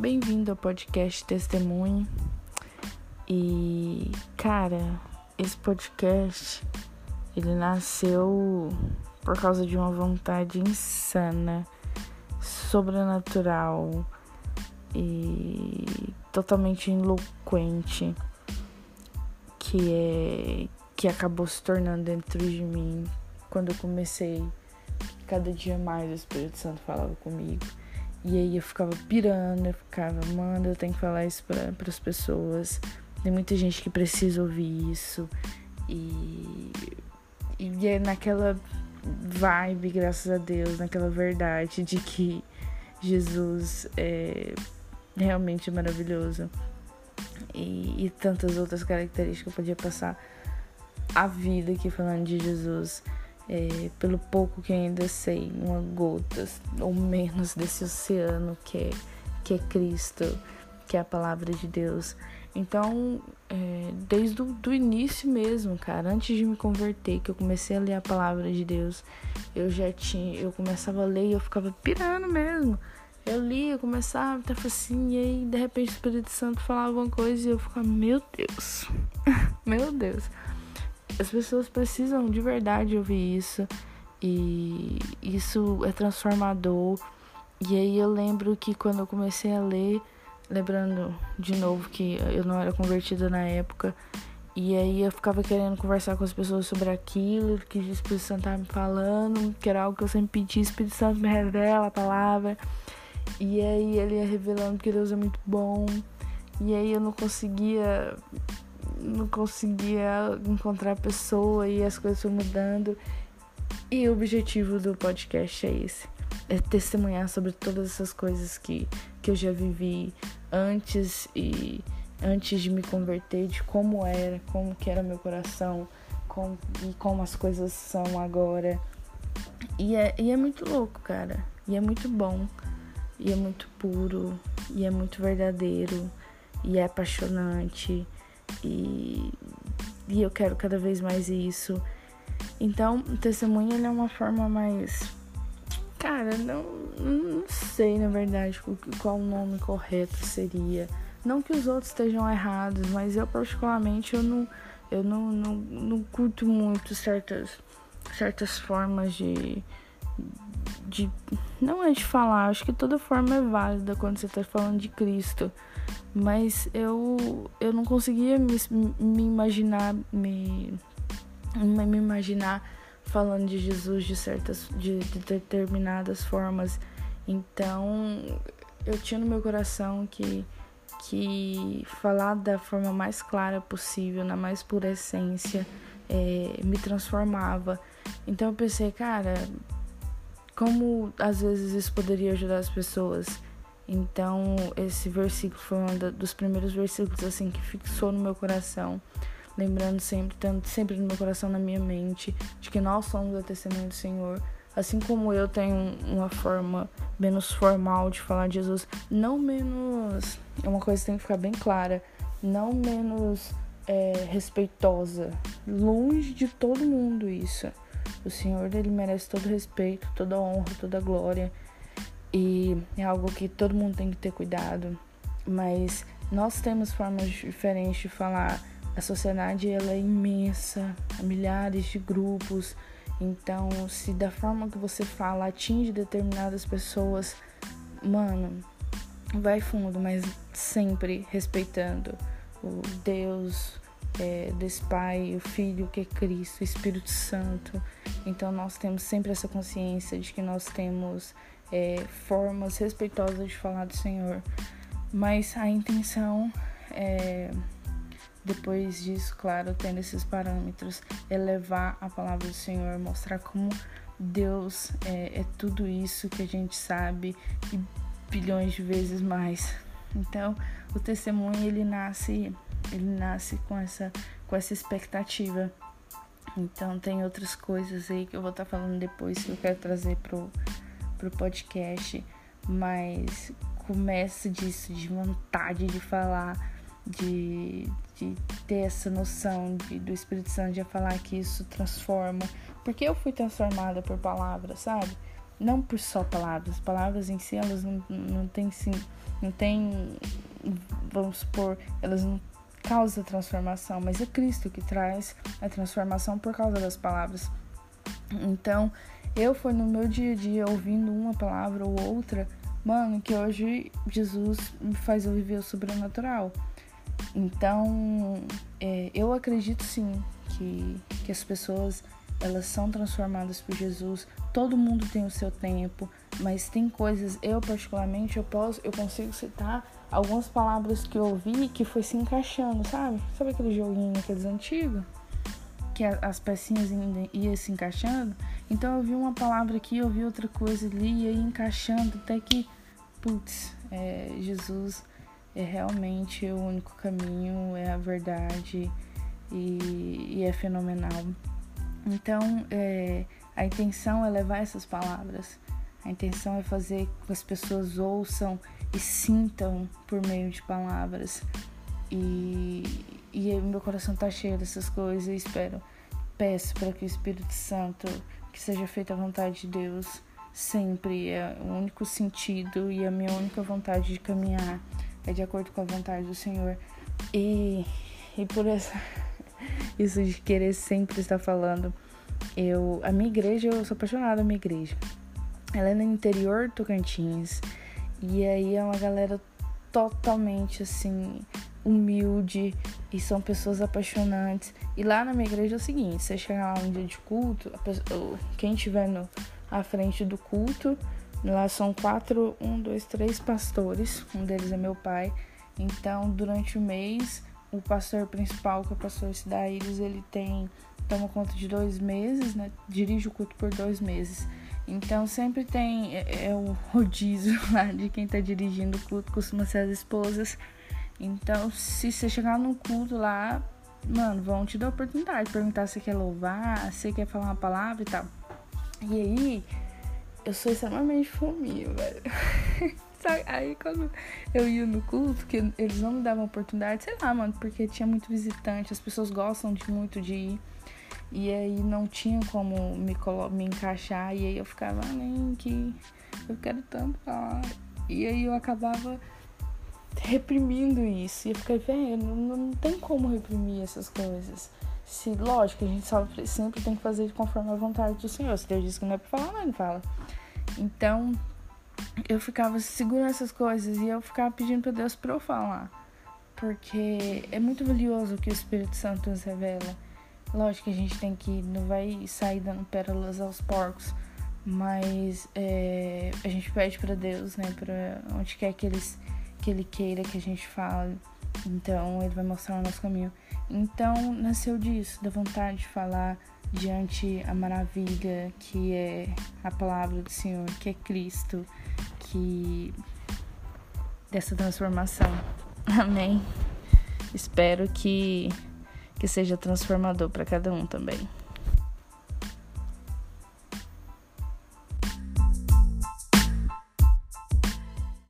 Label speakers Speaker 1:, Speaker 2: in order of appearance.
Speaker 1: Bem-vindo ao podcast Testemunho. E, cara, esse podcast ele nasceu por causa de uma vontade insana, sobrenatural e totalmente eloquente que é que acabou se tornando dentro de mim quando eu comecei cada dia mais o Espírito Santo falava comigo e aí eu ficava pirando, eu ficava, mano, eu tenho que falar isso para as pessoas. Tem muita gente que precisa ouvir isso. E, e é naquela vibe, graças a Deus, naquela verdade de que Jesus é realmente maravilhoso. E, e tantas outras características eu podia passar a vida aqui falando de Jesus é, pelo pouco que ainda sei, uma gota ou menos desse oceano que é, que é Cristo, que é a palavra de Deus. Então, é, desde o início mesmo, cara, antes de me converter, que eu comecei a ler a palavra de Deus, eu já tinha, eu começava a ler e eu ficava pirando mesmo. Eu lia, eu começava, tava assim, e aí de repente o Espírito Santo falava alguma coisa e eu ficava, meu Deus, meu Deus. As pessoas precisam de verdade ouvir isso e isso é transformador. E aí eu lembro que quando eu comecei a ler, lembrando de novo que eu não era convertida na época, e aí eu ficava querendo conversar com as pessoas sobre aquilo que o Espírito Santo estava me falando, que era algo que eu sempre pedi, Espírito Santo me revela a palavra. E aí ele ia revelando que Deus é muito bom. E aí eu não conseguia não conseguia encontrar pessoa e as coisas foram mudando. E o objetivo do podcast é esse: é testemunhar sobre todas essas coisas que, que eu já vivi antes e antes de me converter, de como era, como que era meu coração como, e como as coisas são agora. E é, e é muito louco, cara. E é muito bom. E é muito puro. E é muito verdadeiro. E é apaixonante. E, e eu quero cada vez mais isso. Então, ele é uma forma mais. Cara, não, não sei na verdade qual o nome correto seria. Não que os outros estejam errados, mas eu particularmente eu não, eu não, não, não curto muito certas, certas formas de, de. Não é de falar, acho que toda forma é válida quando você está falando de Cristo mas eu eu não conseguia me, me imaginar me, me imaginar falando de Jesus de certas de, de determinadas formas então eu tinha no meu coração que que falar da forma mais clara possível na mais pura essência é, me transformava então eu pensei cara como às vezes isso poderia ajudar as pessoas então, esse versículo foi um dos primeiros versículos assim que fixou no meu coração, lembrando sempre, tanto sempre no meu coração, na minha mente, de que nós somos a testemunha do Senhor. Assim como eu tenho uma forma menos formal de falar de Jesus, não menos. É uma coisa que tem que ficar bem clara, não menos é, respeitosa. Longe de todo mundo isso. O Senhor, ele merece todo respeito, toda honra, toda glória. E é algo que todo mundo tem que ter cuidado. Mas nós temos formas diferentes de falar. A sociedade ela é imensa, há milhares de grupos. Então, se da forma que você fala atinge determinadas pessoas, mano, vai fundo, mas sempre respeitando o Deus é, desse Pai, o Filho que é Cristo, o Espírito Santo. Então, nós temos sempre essa consciência de que nós temos é, formas respeitosas de falar do Senhor. Mas a intenção é, depois disso, claro, tendo esses parâmetros, é levar a palavra do Senhor, mostrar como Deus é, é tudo isso que a gente sabe e bilhões de vezes mais. Então, o testemunho ele nasce, ele nasce com essa com essa expectativa. Então, tem outras coisas aí que eu vou estar falando depois que eu quero trazer pro pro podcast, mas começa disso, de vontade de falar, de, de ter essa noção de, do Espírito Santo de falar que isso transforma. Porque eu fui transformada por palavras, sabe? Não por só palavras. Palavras em si, elas não, não têm sim, não tem, vamos supor, elas não causam transformação, mas é Cristo que traz a transformação por causa das palavras. Então, eu fui no meu dia a dia ouvindo uma palavra ou outra, mano, que hoje Jesus me faz eu viver o sobrenatural. Então, é, eu acredito sim que, que as pessoas elas são transformadas por Jesus. Todo mundo tem o seu tempo, mas tem coisas, eu particularmente, eu posso, eu consigo citar algumas palavras que eu ouvi que foi se encaixando, sabe? Sabe aquele joguinho aqueles antigos? Que as pecinhas iam se encaixando? Então eu vi uma palavra aqui, eu vi outra coisa ali, e encaixando, até que, putz, é, Jesus é realmente o único caminho, é a verdade e, e é fenomenal. Então, é, a intenção é levar essas palavras. A intenção é fazer com que as pessoas ouçam e sintam por meio de palavras. E, e meu coração está cheio dessas coisas e espero, peço para que o Espírito Santo, que seja feita a vontade de Deus, sempre é o único sentido e a minha única vontade de caminhar é de acordo com a vontade do Senhor. E, e por essa isso de querer sempre estar falando. Eu, a minha igreja, eu sou apaixonada da minha igreja. Ela é no interior do Tocantins. E aí é uma galera totalmente assim humilde e são pessoas apaixonantes. E lá na minha igreja é o seguinte, você chegar lá um dia de culto, pessoa, quem estiver no, à frente do culto, lá são quatro, um, dois, três pastores, um deles é meu pai. Então, durante o mês, o pastor principal, que é o pastor Cidaíris, ele tem toma conta de dois meses, né? Dirige o culto por dois meses. Então sempre tem é, é o rodízio lá de quem tá dirigindo o culto, costuma ser as esposas. Então, se você chegar no culto lá, mano, vão te dar a oportunidade, perguntar se quer louvar, se quer falar uma palavra e tal. E aí, eu sou extremamente fominha, velho. Aí quando eu ia no culto, que eles não me davam oportunidade, sei lá, mano, porque tinha muito visitante, as pessoas gostam de muito de ir. E aí não tinha como me, me encaixar, e aí eu ficava, ah, nem que eu quero tanto falar. E aí eu acabava reprimindo isso. E eu fiquei, velho, não, não tem como reprimir essas coisas. Se, lógico, a gente só, sempre tem que fazer conforme a vontade do Senhor. Se Deus diz que não é pra falar, não fala. Então, eu ficava segurando essas coisas e eu ficava pedindo para Deus para eu falar. Porque é muito valioso o que o Espírito Santo nos revela. Lógico que a gente tem que não vai sair dando pérolas aos porcos, mas é, a gente pede para Deus, né, para onde quer que, eles, que Ele queira que a gente fale. Então Ele vai mostrar o nosso caminho. Então nasceu disso, da vontade de falar diante a maravilha que é a palavra do Senhor, que é Cristo, que dessa transformação. Amém. Espero que que seja transformador para cada um também.